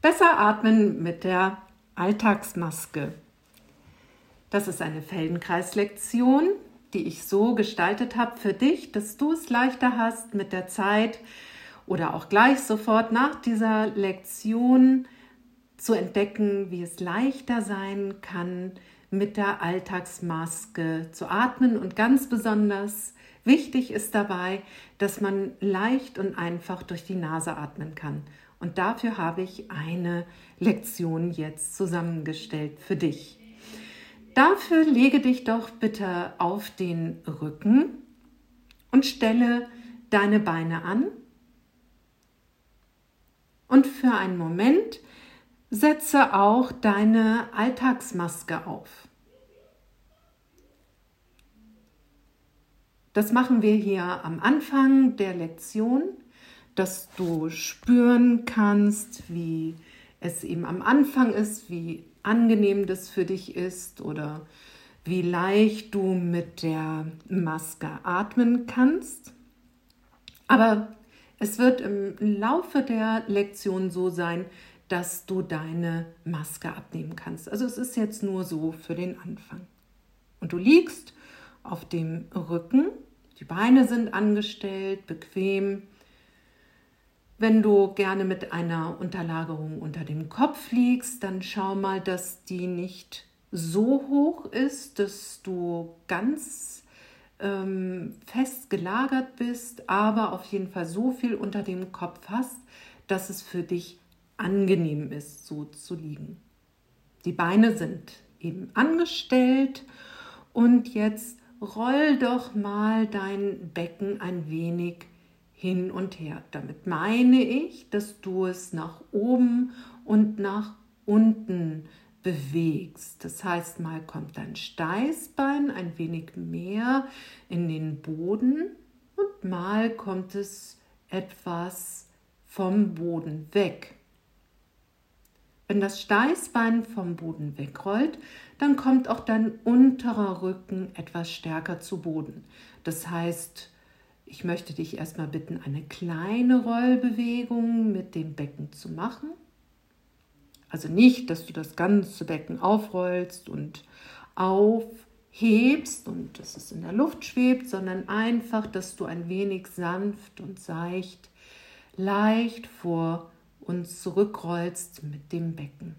Besser atmen mit der Alltagsmaske. Das ist eine Feldenkreislektion, die ich so gestaltet habe für dich, dass du es leichter hast mit der Zeit oder auch gleich sofort nach dieser Lektion zu entdecken, wie es leichter sein kann, mit der Alltagsmaske zu atmen. Und ganz besonders wichtig ist dabei, dass man leicht und einfach durch die Nase atmen kann. Und dafür habe ich eine Lektion jetzt zusammengestellt für dich. Dafür lege dich doch bitte auf den Rücken und stelle deine Beine an. Und für einen Moment setze auch deine Alltagsmaske auf. Das machen wir hier am Anfang der Lektion, dass du spüren kannst, wie es eben am Anfang ist, wie angenehm das für dich ist oder wie leicht du mit der Maske atmen kannst. Aber es wird im Laufe der Lektion so sein, dass du deine Maske abnehmen kannst. Also es ist jetzt nur so für den Anfang. Und du liegst auf dem Rücken, die Beine sind angestellt, bequem. Wenn du gerne mit einer Unterlagerung unter dem Kopf liegst, dann schau mal, dass die nicht so hoch ist, dass du ganz ähm, fest gelagert bist, aber auf jeden Fall so viel unter dem Kopf hast, dass es für dich angenehm ist, so zu liegen. Die Beine sind eben angestellt und jetzt roll doch mal dein Becken ein wenig hin und her. Damit meine ich, dass du es nach oben und nach unten bewegst. Das heißt, mal kommt dein Steißbein ein wenig mehr in den Boden und mal kommt es etwas vom Boden weg. Wenn das Steißbein vom Boden wegrollt, dann kommt auch dein unterer Rücken etwas stärker zu Boden. Das heißt, ich möchte dich erstmal bitten, eine kleine Rollbewegung mit dem Becken zu machen. Also nicht, dass du das ganze Becken aufrollst und aufhebst und dass es in der Luft schwebt, sondern einfach, dass du ein wenig sanft und seicht, leicht vor und zurückrollst mit dem Becken.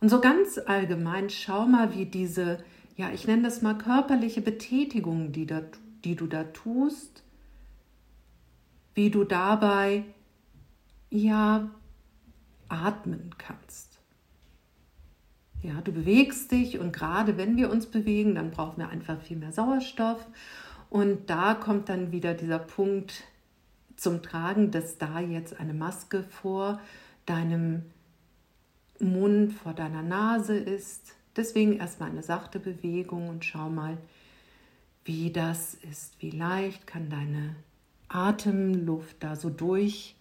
Und so ganz allgemein schau mal, wie diese, ja, ich nenne das mal körperliche Betätigung, die, da, die du da tust, wie du dabei, ja, atmen kannst. Ja, du bewegst dich und gerade wenn wir uns bewegen, dann brauchen wir einfach viel mehr Sauerstoff. Und da kommt dann wieder dieser Punkt, zum Tragen, dass da jetzt eine Maske vor deinem Mund, vor deiner Nase ist. Deswegen erstmal eine sachte Bewegung und schau mal, wie das ist. Wie leicht kann deine Atemluft da so durchkommen.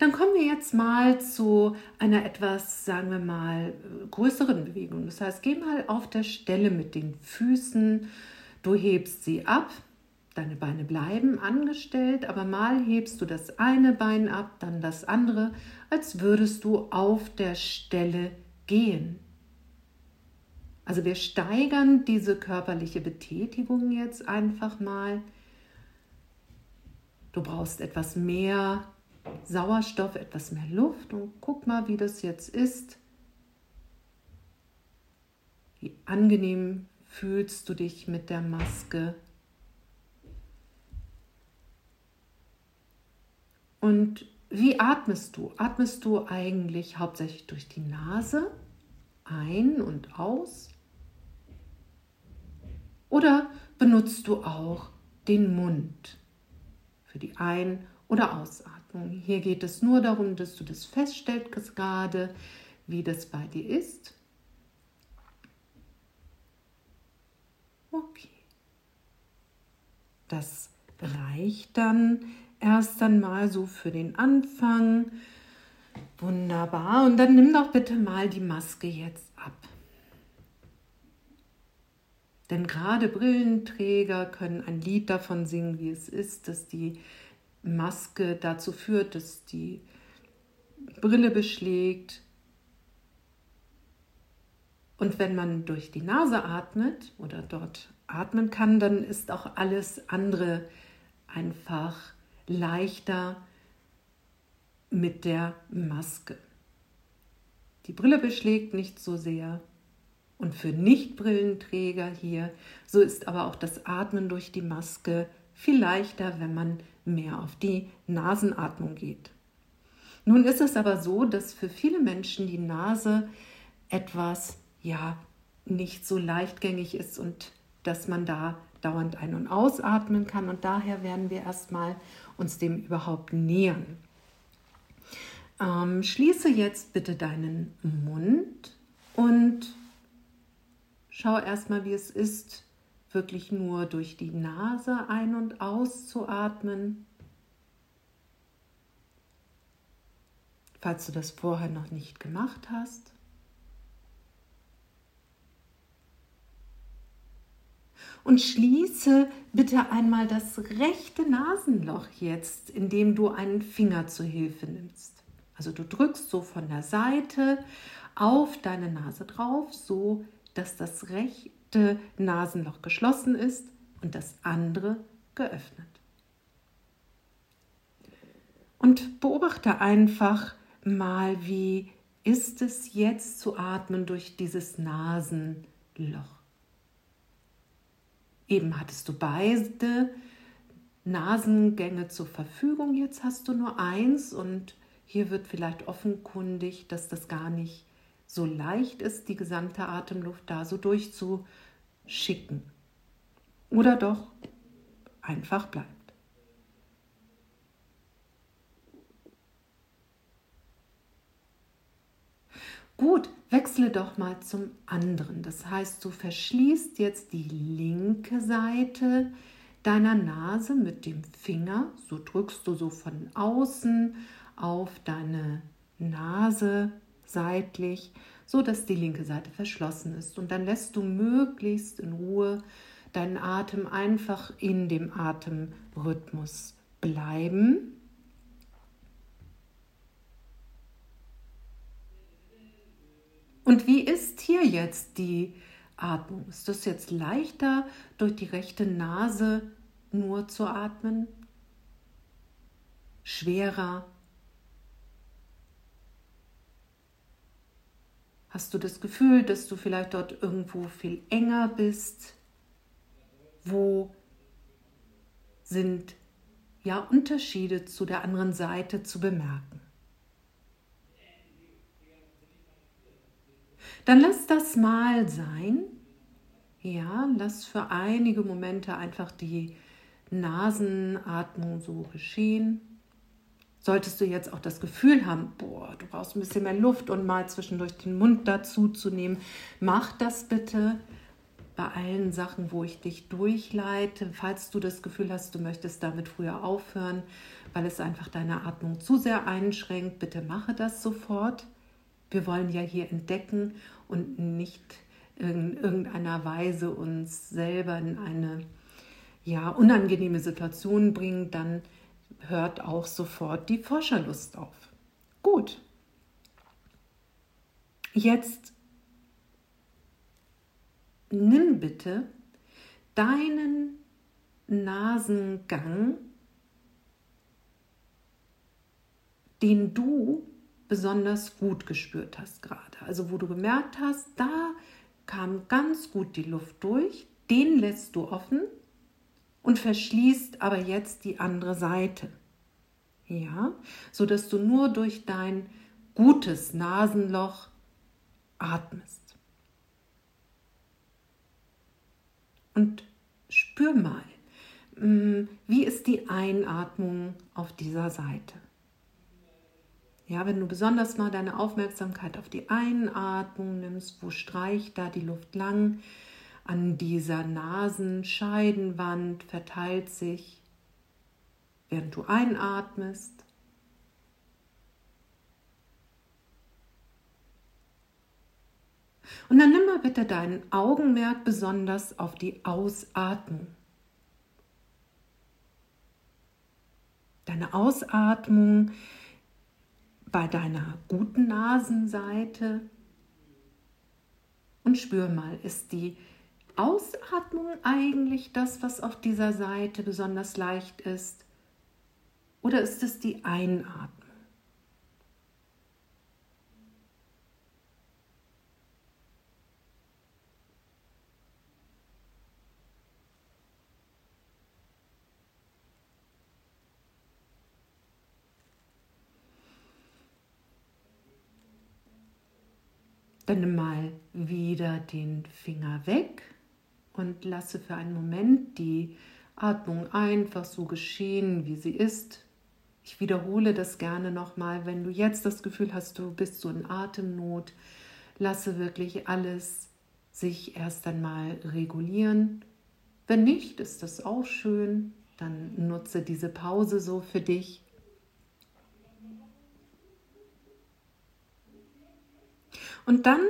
Dann kommen wir jetzt mal zu einer etwas, sagen wir mal, größeren Bewegung. Das heißt, geh mal auf der Stelle mit den Füßen, du hebst sie ab, deine Beine bleiben angestellt, aber mal hebst du das eine Bein ab, dann das andere, als würdest du auf der Stelle gehen. Also wir steigern diese körperliche Betätigung jetzt einfach mal. Du brauchst etwas mehr Sauerstoff, etwas mehr Luft und guck mal, wie das jetzt ist. Wie angenehm fühlst du dich mit der Maske? Und wie atmest du? Atmest du eigentlich hauptsächlich durch die Nase ein und aus? Oder benutzt du auch den Mund für die Ein- oder Ausatmung. Hier geht es nur darum, dass du das feststellst gerade, wie das bei dir ist. Okay. Das reicht dann erst einmal so für den Anfang. Wunderbar. Und dann nimm doch bitte mal die Maske jetzt ab. Denn gerade Brillenträger können ein Lied davon singen, wie es ist, dass die Maske dazu führt, dass die Brille beschlägt. Und wenn man durch die Nase atmet oder dort atmen kann, dann ist auch alles andere einfach leichter mit der Maske. Die Brille beschlägt nicht so sehr. Und für Nichtbrillenträger hier, so ist aber auch das Atmen durch die Maske viel leichter, wenn man mehr auf die Nasenatmung geht. Nun ist es aber so, dass für viele Menschen die Nase etwas, ja, nicht so leichtgängig ist und dass man da dauernd ein- und ausatmen kann. Und daher werden wir erstmal uns dem überhaupt nähern. Ähm, schließe jetzt bitte deinen Mund und schau erstmal, wie es ist, wirklich nur durch die Nase ein- und auszuatmen. Falls du das vorher noch nicht gemacht hast. Und schließe bitte einmal das rechte Nasenloch jetzt, indem du einen Finger zur Hilfe nimmst. Also du drückst so von der Seite auf deine Nase drauf, so dass das rechte Nasenloch geschlossen ist und das andere geöffnet. Und beobachte einfach mal, wie ist es jetzt zu atmen durch dieses Nasenloch. Eben hattest du beide Nasengänge zur Verfügung, jetzt hast du nur eins und hier wird vielleicht offenkundig, dass das gar nicht so leicht ist, die gesamte Atemluft da so durchzuschicken. Oder doch einfach bleibt. Gut, wechsle doch mal zum anderen. Das heißt, du verschließt jetzt die linke Seite deiner Nase mit dem Finger. So drückst du so von außen auf deine Nase seitlich, so dass die linke Seite verschlossen ist. Und dann lässt du möglichst in Ruhe deinen Atem einfach in dem Atemrhythmus bleiben. Und wie ist hier jetzt die Atmung? Ist das jetzt leichter, durch die rechte Nase nur zu atmen? Schwerer? Hast du das Gefühl, dass du vielleicht dort irgendwo viel enger bist? Wo sind ja Unterschiede zu der anderen Seite zu bemerken? Dann lass das mal sein. Ja, lass für einige Momente einfach die Nasenatmung so geschehen. Solltest du jetzt auch das Gefühl haben, boah, du brauchst ein bisschen mehr Luft und mal zwischendurch den Mund dazu zu nehmen, mach das bitte bei allen Sachen, wo ich dich durchleite. Falls du das Gefühl hast, du möchtest damit früher aufhören, weil es einfach deine Atmung zu sehr einschränkt, bitte mache das sofort. Wir wollen ja hier entdecken und nicht in irgendeiner Weise uns selber in eine ja, unangenehme Situation bringen, dann hört auch sofort die Forscherlust auf. Gut. Jetzt nimm bitte deinen Nasengang, den du besonders gut gespürt hast gerade. Also wo du gemerkt hast, da kam ganz gut die Luft durch, den lässt du offen und verschließt aber jetzt die andere Seite. Ja, so dass du nur durch dein gutes Nasenloch atmest. Und spür mal, mm, wie ist die Einatmung auf dieser Seite? Ja, wenn du besonders mal deine Aufmerksamkeit auf die Einatmung nimmst, wo streicht da die Luft lang, an dieser Nasenscheidenwand verteilt sich, während du einatmest. Und dann nimm mal bitte dein Augenmerk besonders auf die Ausatmung. Deine Ausatmung bei deiner guten Nasenseite. Und spür mal, ist die Ausatmung eigentlich das, was auf dieser Seite besonders leicht ist? Oder ist es die Einatmung? Dann nimm mal wieder den Finger weg und lasse für einen Moment die Atmung einfach so geschehen, wie sie ist. Ich wiederhole das gerne nochmal, wenn du jetzt das Gefühl hast, du bist so in Atemnot, lasse wirklich alles sich erst einmal regulieren. Wenn nicht, ist das auch schön. Dann nutze diese Pause so für dich. Und dann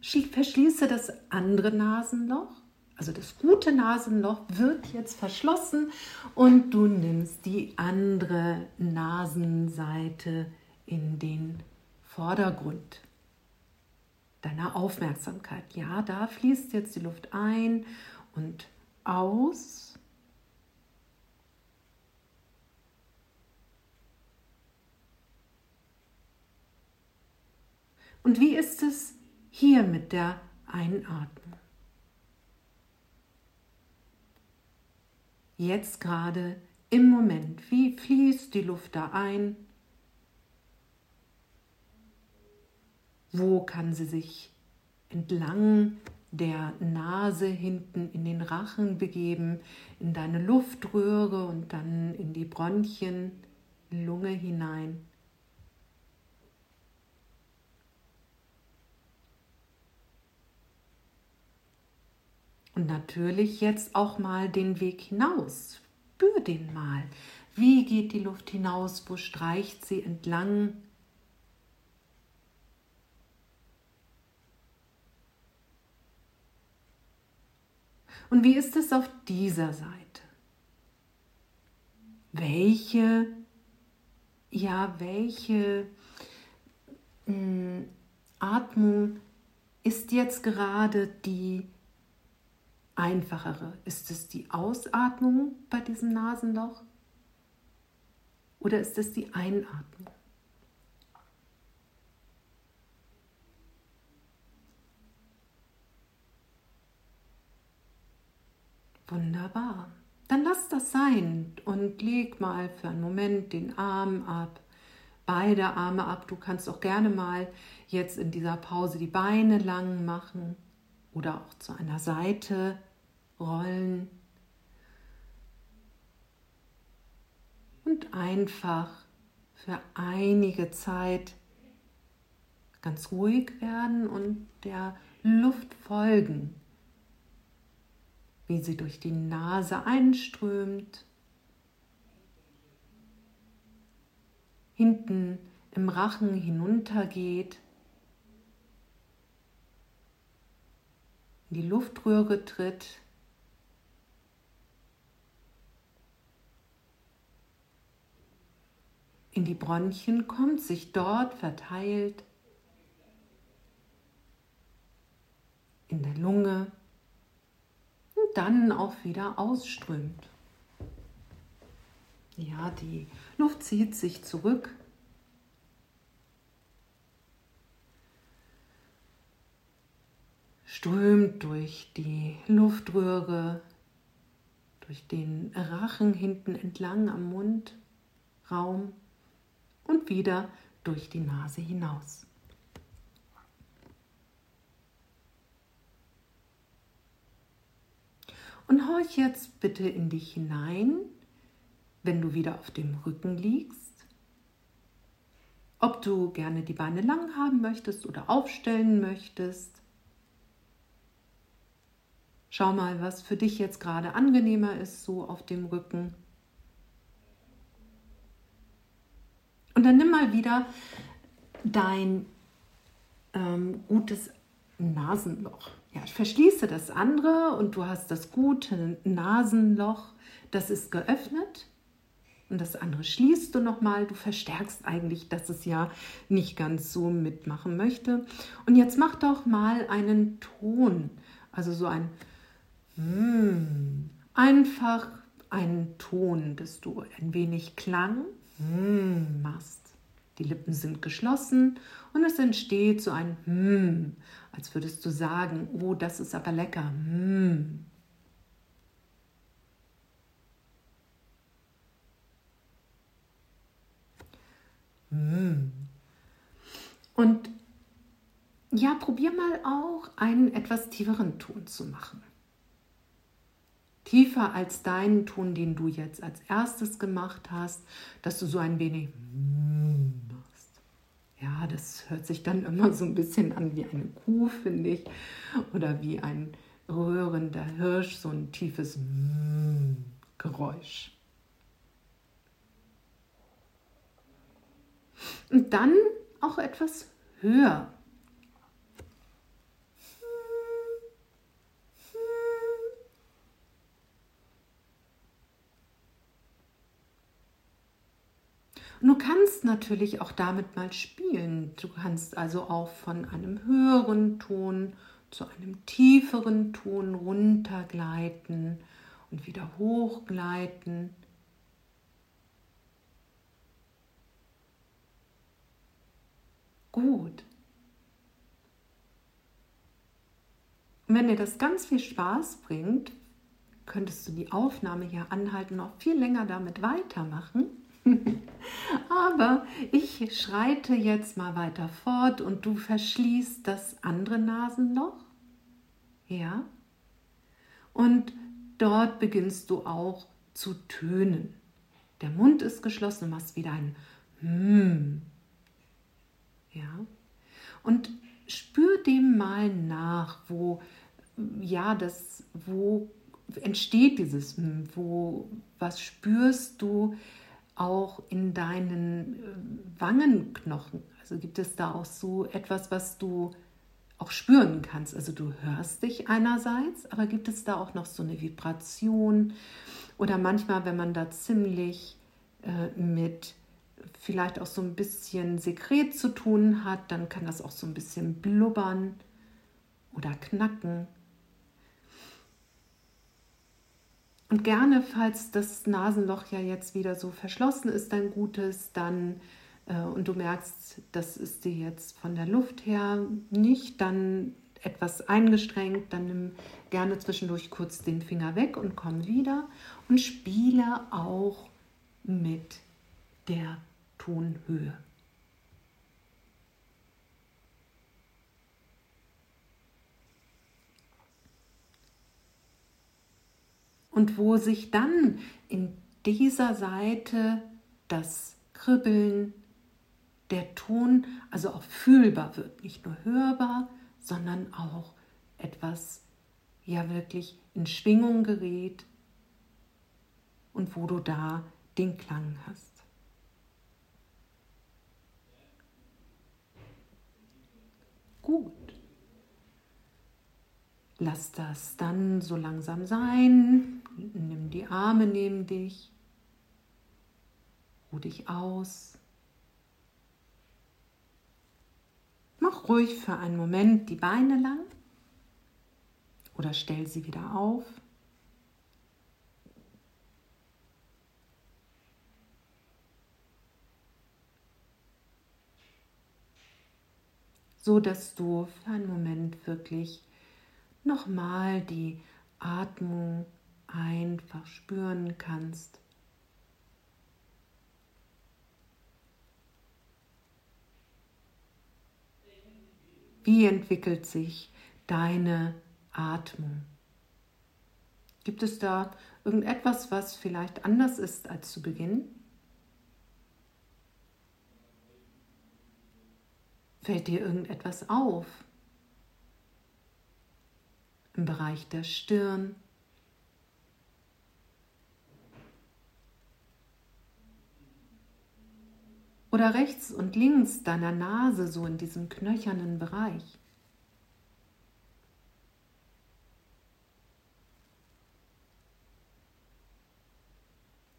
verschließe das andere Nasenloch. Also das gute Nasenloch wird jetzt verschlossen und du nimmst die andere Nasenseite in den Vordergrund deiner Aufmerksamkeit. Ja, da fließt jetzt die Luft ein und aus. Und wie ist es hier mit der Einatmung? Jetzt gerade im Moment, wie fließt die Luft da ein? Wo kann sie sich entlang der Nase hinten in den Rachen begeben, in deine Luftröhre und dann in die Bronchien, Lunge hinein? Und natürlich jetzt auch mal den Weg hinaus. Spür den mal. Wie geht die Luft hinaus? Wo streicht sie entlang? Und wie ist es auf dieser Seite? Welche, ja, welche mh, hm, Atmung ist jetzt gerade die einfachere? Ist es die Ausatmung bei diesem Nasenloch oder ist es die Einatmung? Wunderbar. Dann lass das sein und leg mal für einen Moment den Arm ab, beide Arme ab. Du kannst auch gerne mal jetzt in dieser Pause die Beine lang machen oder auch zu einer Seite rollen und einfach für einige Zeit ganz ruhig werden und der Luft folgen, wie sie durch die Nase einströmt, hinten im Rachen hinuntergeht, in die Luftröhre tritt in die Bronchien kommt, sich dort verteilt, in der Lunge und dann auch wieder ausströmt. Ja, die Luft zieht sich zurück. Strömt durch die Luftröhre, durch den Rachen hinten entlang am Mundraum und wieder durch die Nase hinaus. Und horch jetzt bitte in dich hinein, wenn du wieder auf dem Rücken liegst. Ob du gerne die Beine lang haben möchtest oder aufstellen möchtest. Schau mal, was für dich jetzt gerade angenehmer ist, so auf dem Rücken. Dann nimm mal wieder dein ähm, gutes Nasenloch. Ja, ich verschließe das andere und du hast das gute Nasenloch, das ist geöffnet. Und das andere schließt du nochmal. Du verstärkst eigentlich, dass es ja nicht ganz so mitmachen möchte. Und jetzt mach doch mal einen Ton. Also so ein mm, einfach einen Ton, dass du ein wenig Klang mm, machst. Die Lippen sind geschlossen und es entsteht so ein mm, als würdest du sagen, oh, das ist aber lecker. Mm. Und ja, probier mal auch einen etwas tieferen Ton zu machen. Tiefer als deinen Ton, den du jetzt als erstes gemacht hast, dass du so ein wenig machst. Ja, das hört sich dann immer so ein bisschen an wie eine Kuh, finde ich, oder wie ein rührender Hirsch, so ein tiefes Geräusch. Und dann auch etwas höher. Kannst natürlich auch damit mal spielen. Du kannst also auch von einem höheren Ton zu einem tieferen Ton runtergleiten und wieder hochgleiten. gut. Und wenn dir das ganz viel Spaß bringt, könntest du die Aufnahme hier anhalten, noch viel länger damit weitermachen. Aber ich schreite jetzt mal weiter fort und du verschließt das andere Nasenloch. Ja. Und dort beginnst du auch zu tönen. Der Mund ist geschlossen, du machst wieder ein Hmm. Ja? Und spür dem mal nach, wo, ja, das, wo entsteht dieses, wo, was spürst du auch in deinen äh, Wangenknochen? Also gibt es da auch so etwas, was du auch spüren kannst. Also du hörst dich einerseits, aber gibt es da auch noch so eine Vibration oder manchmal, wenn man da ziemlich äh, mit vielleicht auch so ein bisschen Sekret zu tun hat, dann kann das auch so ein bisschen blubbern oder knacken. Und gerne, falls das Nasenloch ja jetzt wieder so verschlossen ist, dein Gutes, dann äh, und du merkst, das ist dir jetzt von der Luft her nicht, dann etwas eingestrengt, dann nimm gerne zwischendurch kurz den Finger weg und komm wieder und spiele auch mit der Tonhöhe. Und wo sich dann in dieser Seite das Kribbeln, der Ton also auch fühlbar wird, nicht nur hörbar, sondern auch etwas ja wirklich in Schwingung gerät und wo du da den Klang hast. gut. Lass das dann so langsam sein. Nimm die Arme neben dich. Ruh dich aus. Mach ruhig für einen Moment die Beine lang oder stell sie wieder auf. so dass du für einen Moment wirklich nochmal die Atmung einfach spüren kannst. Wie entwickelt sich deine Atmung? Gibt es da irgendetwas, was vielleicht anders ist als zu Beginn? Fällt dir irgendetwas auf? Im Bereich der Stirn? oder rechts und links deiner Nase so in diesem knöchernen Bereich.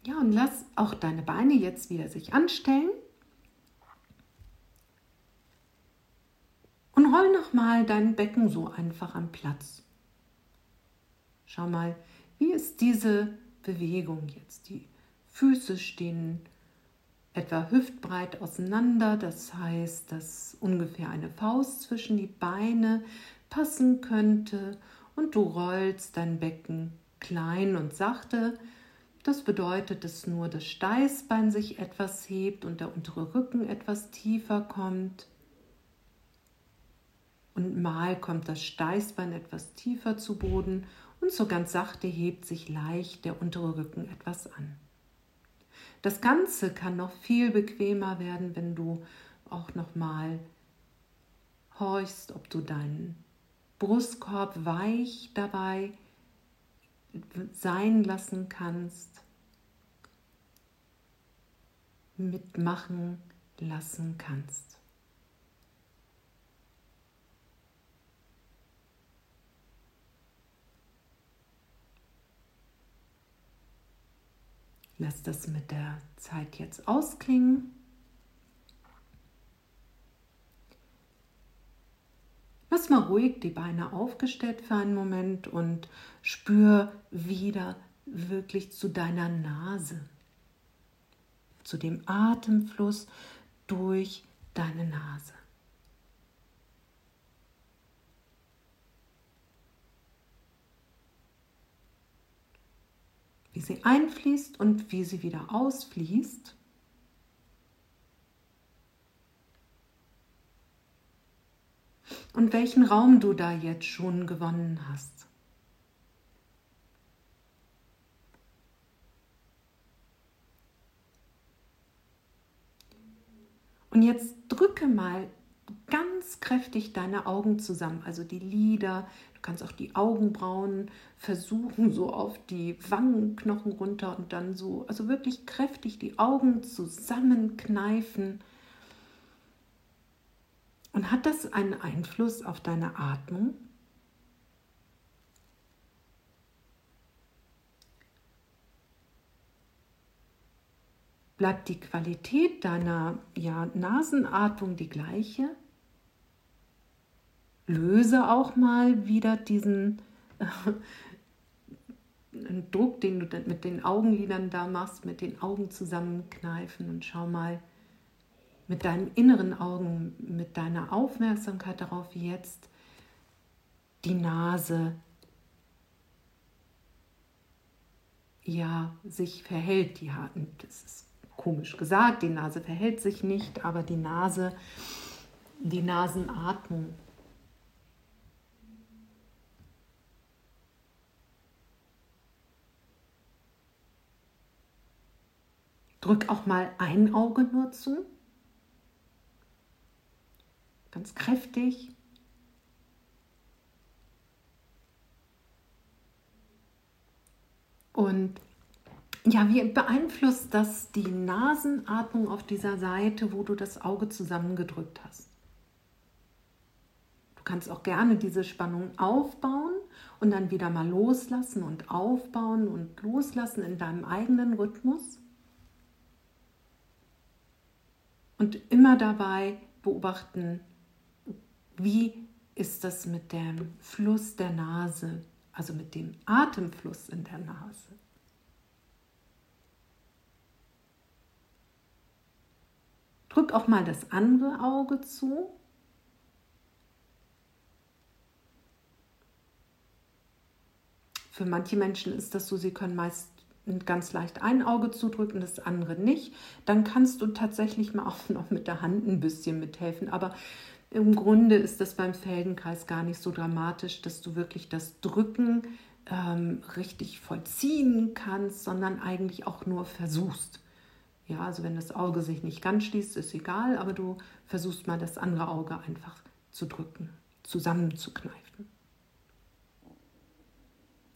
Ja, und lass auch deine Beine jetzt wieder sich anstellen. Und roll nochmal dein Becken so einfach am Platz. Schau mal, wie ist diese Bewegung jetzt? Die Füße stehen etwa hüftbreit auseinander, das heißt, dass ungefähr eine Faust zwischen die Beine passen könnte und du rollst dein Becken klein und sachte. Das bedeutet, dass nur das Steißbein sich etwas hebt und der untere Rücken etwas tiefer kommt. Und mal kommt das Steißbein etwas tiefer zu Boden und so ganz sachte hebt sich leicht der untere Rücken etwas an. Das Ganze kann noch viel bequemer werden, wenn du auch noch mal horchst, ob du deinen Brustkorb weich dabei sein lassen kannst, mitmachen lassen kannst. Lass das mit der Zeit jetzt ausklingen. Lass mal ruhig die Beine aufgestellt für einen Moment und spür wieder wirklich zu deiner Nase, zu dem Atemfluss durch deine Nase. Wie sie einfließt und wie sie wieder ausfließt. Und welchen Raum du da jetzt schon gewonnen hast. Und jetzt drücke mal ganz kräftig deine Augen zusammen, also die Lider. Du kannst auch die Augenbrauen versuchen, so auf die Wangenknochen runter und dann so, also wirklich kräftig die Augen zusammenkneifen. Und hat das einen Einfluss auf deine Atmung? Bleibt die Qualität deiner ja, Nasenatmung die gleiche? Löse auch mal wieder diesen äh, Druck, den du mit den Augenlidern da machst, mit den Augen zusammenkneifen und schau mal mit deinen inneren Augen, mit deiner Aufmerksamkeit darauf, wie jetzt die Nase ja sich verhält. Die, das ist komisch gesagt, die Nase verhält sich nicht, aber die Nase, die Nasenatmung Drück auch mal ein Auge nur zu. Ganz kräftig. Und ja, wie beeinflusst das die Nasenatmung auf dieser Seite, wo du das Auge zusammengedrückt hast? Du kannst auch gerne diese Spannung aufbauen und dann wieder mal loslassen und aufbauen und loslassen in deinem eigenen Rhythmus. Und immer dabei beobachten, wie ist das mit dem Fluss der Nase, also mit dem Atemfluss in der Nase. Drück auch mal das andere Auge zu. Für manche Menschen ist das so, sie können meist ganz leicht ein Auge zudrücken, das andere nicht, dann kannst du tatsächlich mal auch noch mit der Hand ein bisschen mithelfen. Aber im Grunde ist das beim Feldenkreis gar nicht so dramatisch, dass du wirklich das Drücken ähm, richtig vollziehen kannst, sondern eigentlich auch nur versuchst. Ja, also wenn das Auge sich nicht ganz schließt, ist egal, aber du versuchst mal das andere Auge einfach zu drücken, zusammenzukneifen.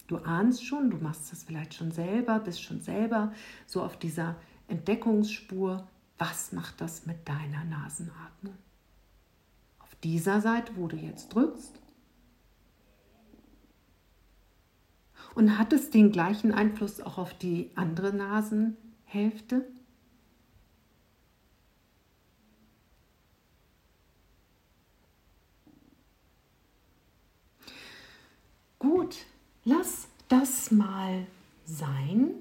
Du ahnst schon, du machst das vielleicht schon selber, bist schon selber so auf dieser Entdeckungsspur. Was macht das mit deiner Nasenatmung? Auf dieser Seite, wo du jetzt drückst. Und hat es den gleichen Einfluss auch auf die andere Nasenhälfte? Gut, lass das mal sein.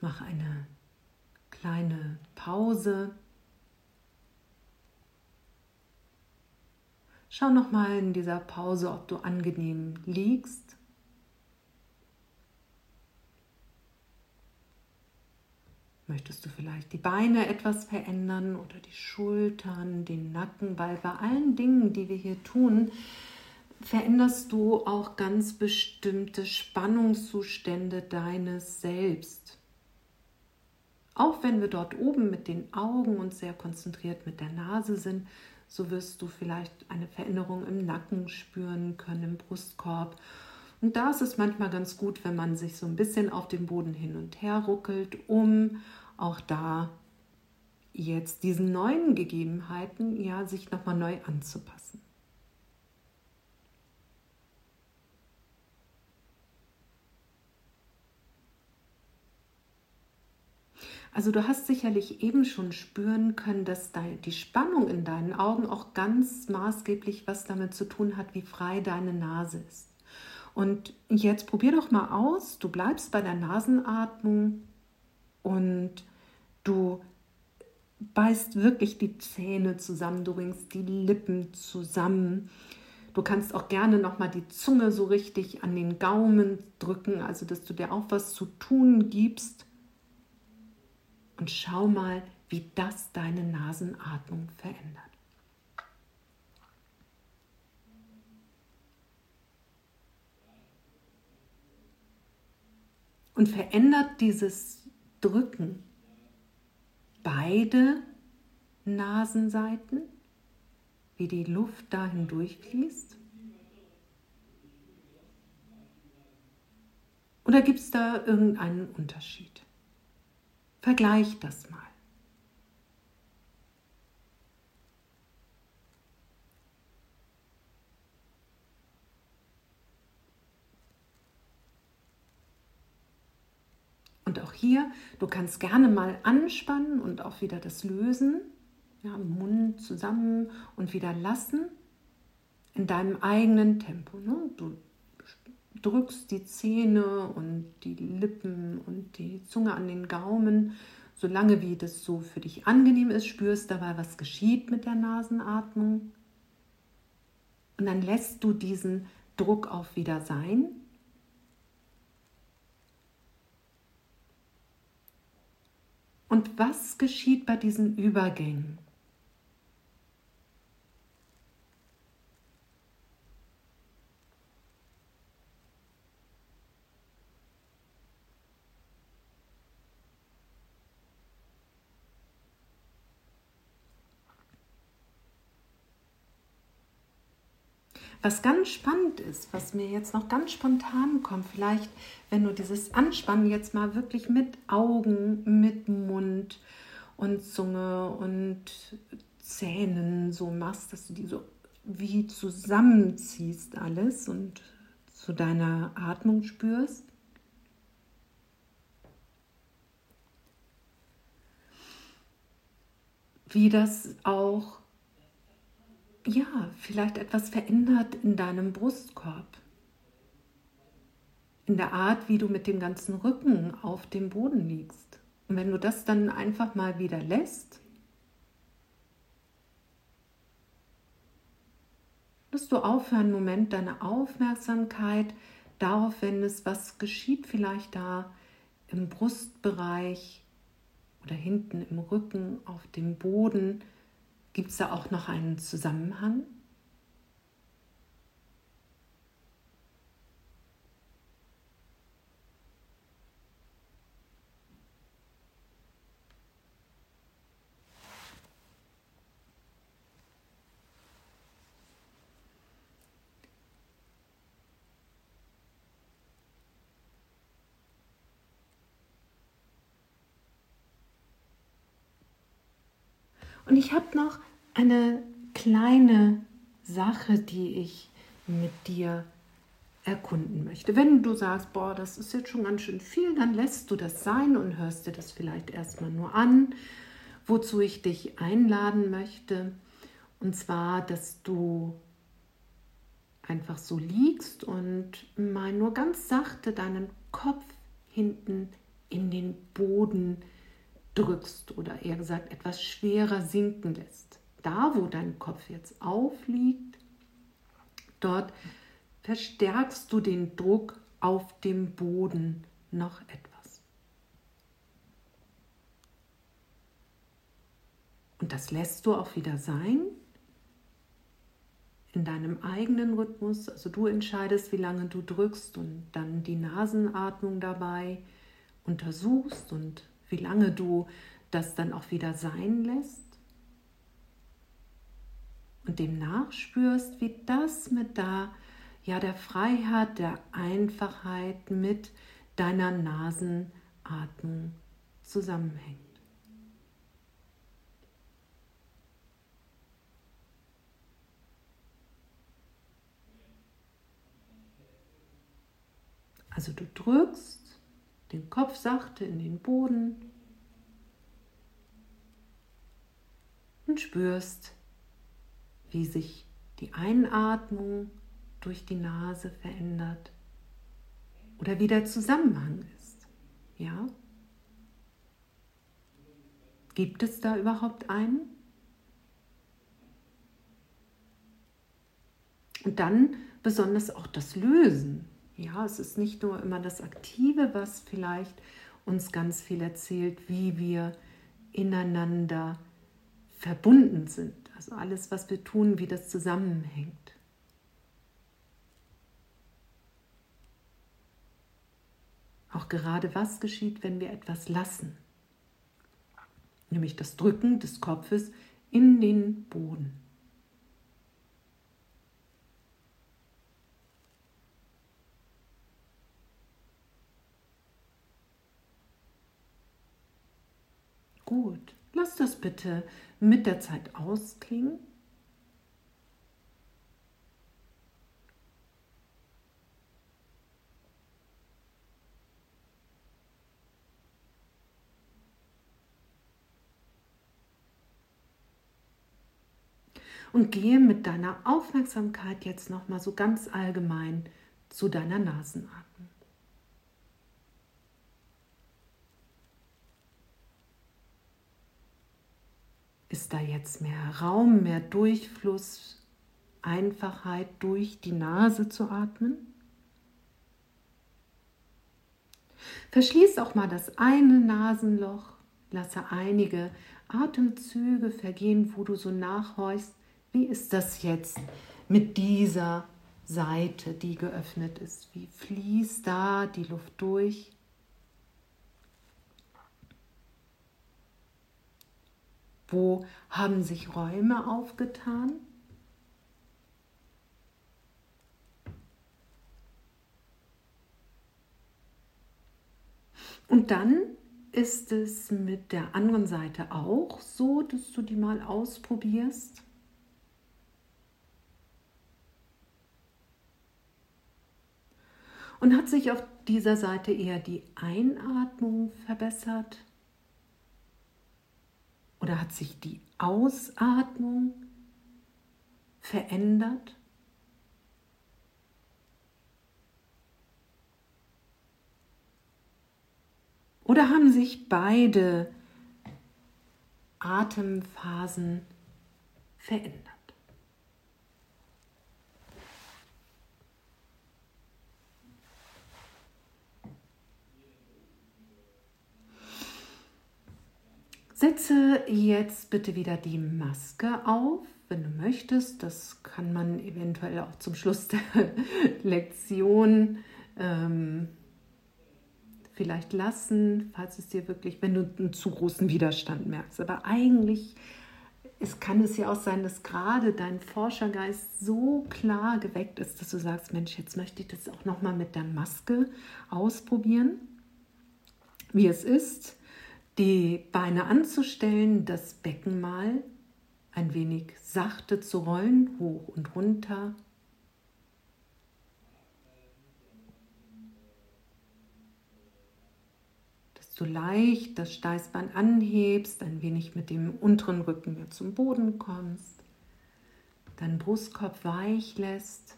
Mach eine kleine Pause. Schau noch mal in dieser Pause, ob du angenehm liegst. Möchtest du vielleicht die Beine etwas verändern oder die Schultern, den Nacken, weil bei allen Dingen, die wir hier tun, veränderst du auch ganz bestimmte Spannungszustände deines Selbst. Auch wenn wir dort oben mit den Augen und sehr konzentriert mit der Nase sind, so wirst du vielleicht eine Veränderung im Nacken spüren können, im Brustkorb. Und da ist es manchmal ganz gut, wenn man sich so ein bisschen auf dem Boden hin und her ruckelt, um auch da jetzt diesen neuen Gegebenheiten ja sich nochmal neu anzupassen. Also du hast sicherlich eben schon spüren können, dass die Spannung in deinen Augen auch ganz maßgeblich was damit zu tun hat, wie frei deine Nase ist. Und jetzt probier doch mal aus, du bleibst bei der Nasenatmung und du beißt wirklich die Zähne zusammen, du bringst die Lippen zusammen. Du kannst auch gerne noch mal die Zunge so richtig an den Gaumen drücken, also dass du dir auch was zu tun gibst. Und schau mal, wie das deine Nasenatmung verändert. Und verändert dieses Drücken beide Nasenseiten, wie die Luft dahin durchfließt? Oder gibt es da irgendeinen Unterschied? Vergleich das mal. Auch hier, du kannst gerne mal anspannen und auch wieder das lösen. Ja, Mund zusammen und wieder lassen in deinem eigenen Tempo. Ne? Du drückst die Zähne und die Lippen und die Zunge an den Gaumen, solange wie das so für dich angenehm ist, spürst dabei, was geschieht mit der Nasenatmung. Und dann lässt du diesen Druck auch wieder sein Und was geschieht bei diesen Übergängen? Was ganz spannend ist, was mir jetzt noch ganz spontan kommt, vielleicht, wenn du dieses Anspannen jetzt mal wirklich mit Augen, mit Mund und Zunge und Zähnen so machst, dass du die so wie zusammenziehst alles und zu deiner Atmung spürst. Wie das auch ja, vielleicht etwas verändert in deinem Brustkorb. In der Art, wie du mit dem ganzen Rücken auf dem Boden liegst. Und wenn du das dann einfach mal wieder lässt, musst du aufhören, einen Moment deine Aufmerksamkeit darauf wendest, was geschieht vielleicht da im Brustbereich oder hinten im Rücken auf dem Boden Gibt es da auch noch einen Zusammenhang? Und ich habe noch eine kleine Sache, die ich mit dir erkunden möchte. Wenn du sagst, boah, das ist jetzt schon ganz schön viel, dann lässt du das sein und hörst dir das vielleicht erstmal nur an, wozu ich dich einladen möchte. Und zwar, dass du einfach so liegst und mal nur ganz sachte deinen Kopf hinten in den Boden drückst oder eher gesagt etwas schwerer sinken lässt. Da, wo dein Kopf jetzt aufliegt, dort verstärkst du den Druck auf dem Boden noch etwas. Und das lässt du auch wieder sein in deinem eigenen Rhythmus. Also du entscheidest, wie lange du drückst und dann die Nasenatmung dabei untersuchst und wie lange du das dann auch wieder sein lässt. Und dem nachspürst, wie das mit da, ja, der Freiheit, der Einfachheit mit deiner Nasenatmung zusammenhängt. Also du drückst den Kopf sachte in den Boden und spürst, wie sich die Einatmung durch die Nase verändert oder wie der Zusammenhang ist. Ja? Gibt es da überhaupt einen? Und dann besonders auch das Lösen. Ja, es ist nicht nur immer das Aktive, was vielleicht uns ganz viel erzählt, wie wir ineinander verbunden sind. Also alles, was wir tun, wie das zusammenhängt. Auch gerade was geschieht, wenn wir etwas lassen. Nämlich das Drücken des Kopfes in den Boden. Gut, lass das bitte mit der Zeit ausklingen. Und gehe mit deiner Aufmerksamkeit jetzt noch mal so ganz allgemein zu deiner Nasenatmung. Ist da jetzt mehr Raum, mehr Durchfluss, Einfachheit durch die Nase zu atmen? Verschließ auch mal das eine Nasenloch, lasse einige Atemzüge vergehen, wo du so nachhorchst, wie ist das jetzt mit dieser Seite, die geöffnet ist? Wie fließt da die Luft durch? Wo haben sich Räume aufgetan? Und dann ist es mit der anderen Seite auch so, dass du die mal ausprobierst. Und hat sich auf dieser Seite eher die Einatmung verbessert oder hat sich die Ausatmung verändert? Oder haben sich beide Atemphasen verändert? Setze jetzt bitte wieder die Maske auf, wenn du möchtest. Das kann man eventuell auch zum Schluss der Lektion ähm, vielleicht lassen, falls es dir wirklich, wenn du einen zu großen Widerstand merkst. Aber eigentlich es kann es ja auch sein, dass gerade dein Forschergeist so klar geweckt ist, dass du sagst, Mensch, jetzt möchte ich das auch noch mal mit der Maske ausprobieren, wie es ist die Beine anzustellen, das Becken mal ein wenig sachte zu rollen, hoch und runter. Dass du leicht das Steißbein anhebst, ein wenig mit dem unteren Rücken zum Boden kommst, deinen Brustkorb weich lässt.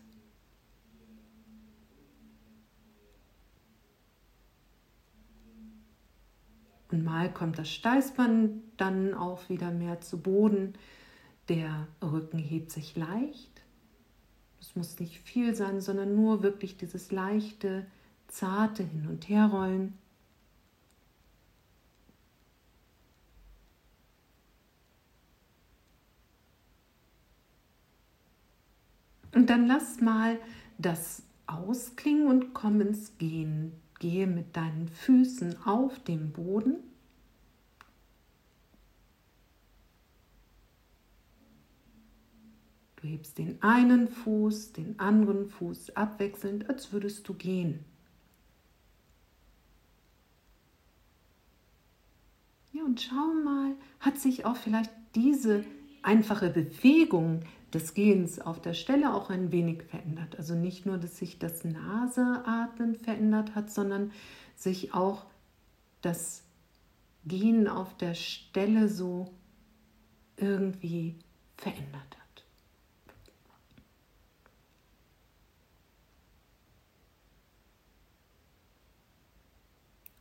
Und mal kommt das Steißbein dann auch wieder mehr zu Boden. Der Rücken hebt sich leicht. Es muss nicht viel sein, sondern nur wirklich dieses leichte, zarte Hin- und Herrollen. Und dann lass mal das ausklingen und komm ins Gehen. Gehe mit deinen Füßen auf dem Boden. Du hebst den einen Fuß, den anderen Fuß abwechselnd, als würdest du gehen. Ja, und schau mal, hat sich auch vielleicht diese einfache Bewegung des Gehens auf der Stelle auch ein wenig verändert. Also nicht nur, dass sich das Naseatmen verändert hat, sondern sich auch das Gehen auf der Stelle so irgendwie verändert hat.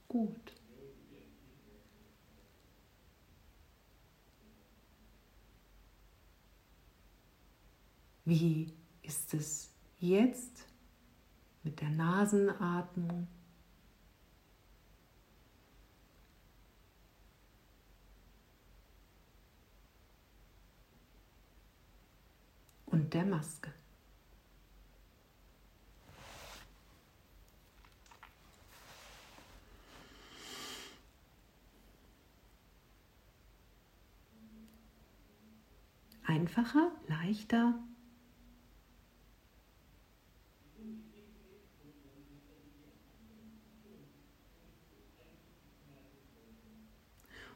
Gut. Wie ist es jetzt mit der Nasenatmung? Und der Maske. Einfacher, leichter,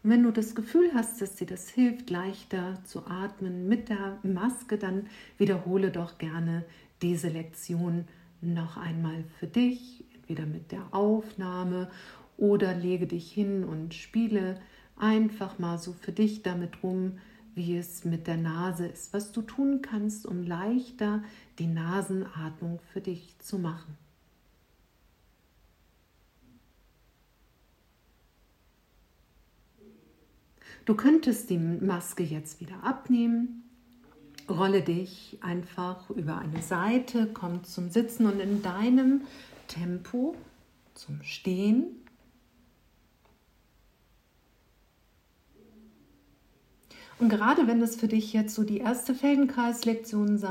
Und wenn du das Gefühl hast, dass dir das hilft, leichter zu atmen mit der Maske, dann wiederhole doch gerne diese Lektion noch einmal für dich, entweder mit der Aufnahme oder lege dich hin und spiele einfach mal so für dich damit rum, wie es mit der Nase ist, was du tun kannst, um leichter die Nasenatmung für dich zu machen. Du könntest die Maske jetzt wieder abnehmen, rolle dich einfach über eine Seite, komm zum Sitzen und in deinem Tempo zum Stehen. Und gerade wenn es für dich jetzt so die erste Feldenkreislektion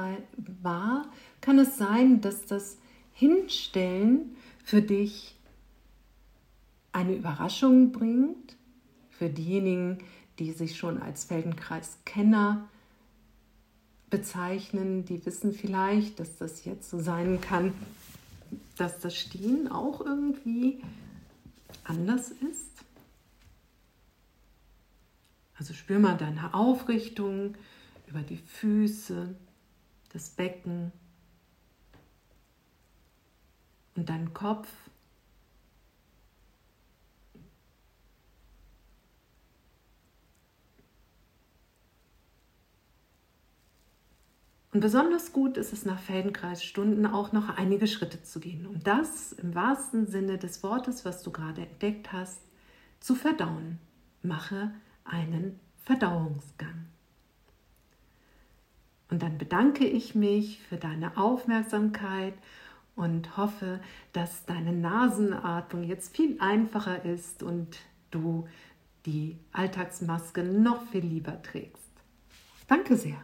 war, kann es sein, dass das Hinstellen für dich eine Überraschung bringt. Für diejenigen, die sich schon als Feldenkreiskenner bezeichnen, die wissen vielleicht, dass das jetzt so sein kann, dass das Stehen auch irgendwie anders ist. Also spür mal deine Aufrichtung über die Füße, das Becken und deinen Kopf. Und besonders gut ist es nach Feldenkreisstunden auch noch einige Schritte zu gehen, um das im wahrsten Sinne des Wortes, was du gerade entdeckt hast, zu verdauen. Mache einen Verdauungsgang. Und dann bedanke ich mich für deine Aufmerksamkeit und hoffe, dass deine Nasenatmung jetzt viel einfacher ist und du die Alltagsmaske noch viel lieber trägst. Danke sehr.